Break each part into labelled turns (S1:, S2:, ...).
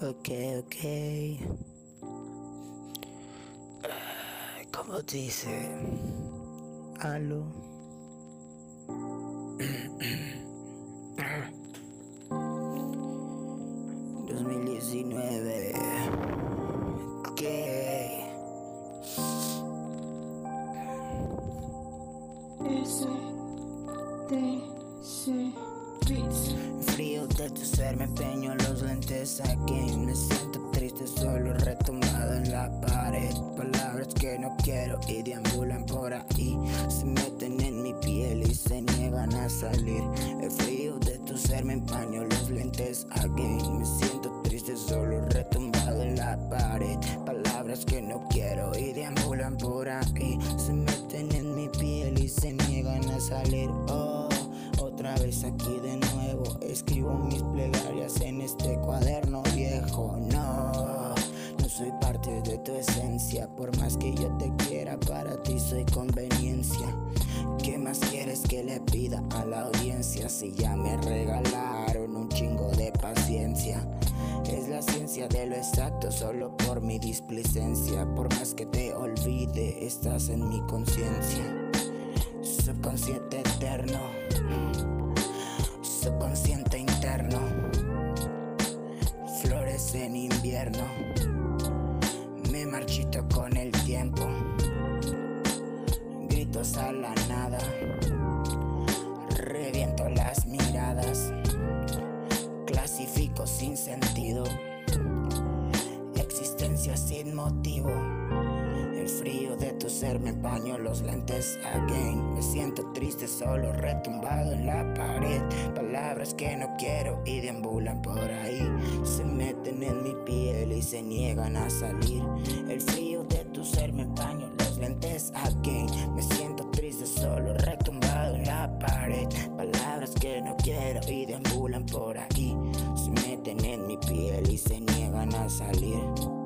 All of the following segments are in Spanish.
S1: Ok, ok. ¿Cómo dice? Aló. 2019. ¿Qué?
S2: S T C Beats.
S1: Frío de tu ser me empeño los lentes. Aquí Me siento triste solo retumbado en la pared. Palabras que no quiero y deambulan por ahí. Se meten en mi piel y se niegan a salir. El frío de tu ser me empaño los lentes. Again Me siento triste solo retumbado en la pared. Palabras que no quiero y deambulan por ahí. Se meten en mi piel y se niegan a salir. Oh otra vez aquí de nuevo escribo mis plegarias en este cuaderno viejo. No, no soy parte de tu esencia. Por más que yo te quiera, para ti soy conveniencia. ¿Qué más quieres que le pida a la audiencia si ya me regalaron un chingo de paciencia? Es la ciencia de lo exacto solo por mi displicencia. Por más que te olvide, estás en mi conciencia. Subconsciente eterno. Subconsciente interno. Florece en invierno. Me marchito con el tiempo, gritos a la nada, reviento las miradas, clasifico sin sentido, existencia sin motivo. El frío de tu ser me empaño los lentes again. Me siento triste, solo retumbado en la pared. Palabras que no quiero y deambulan por ahí. Se meten en mi piel y se niegan a salir. El frío de tu ser me empaño los lentes again. Me siento triste, solo retumbado en la pared. Palabras que no quiero y deambulan por ahí. Se meten en mi piel y se niegan a salir.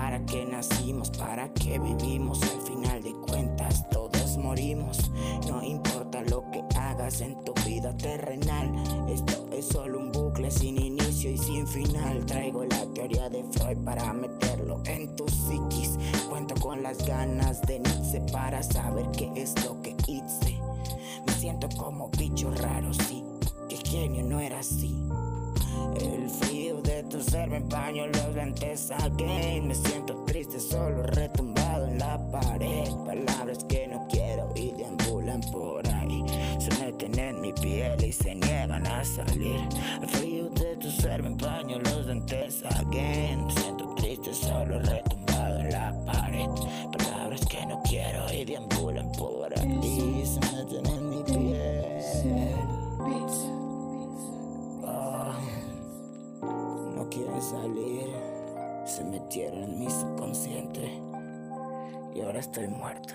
S1: ¿Para qué nacimos? ¿Para qué vivimos? Al final de cuentas todos morimos. No importa lo que hagas en tu vida terrenal. Esto es solo un bucle sin inicio y sin final. Traigo la teoría de Freud para meterlo en tu psiquis. Cuento con las ganas de Nietzsche para saber qué es lo que hice. Me siento como bicho raro, sí. Que genio no era así. Me los lentes again Me siento triste solo retumbado en la pared. Palabras que no quiero y deambulan por ahí. Se meten en mi piel y se niegan a salir. El frío de tu ser me empaño los lentes again Me siento triste solo retumbado en la pared. Palabras que no quiero y deambulan por ahí. Se meten en mi piel salir, se metieron en mi subconsciente y ahora estoy muerto.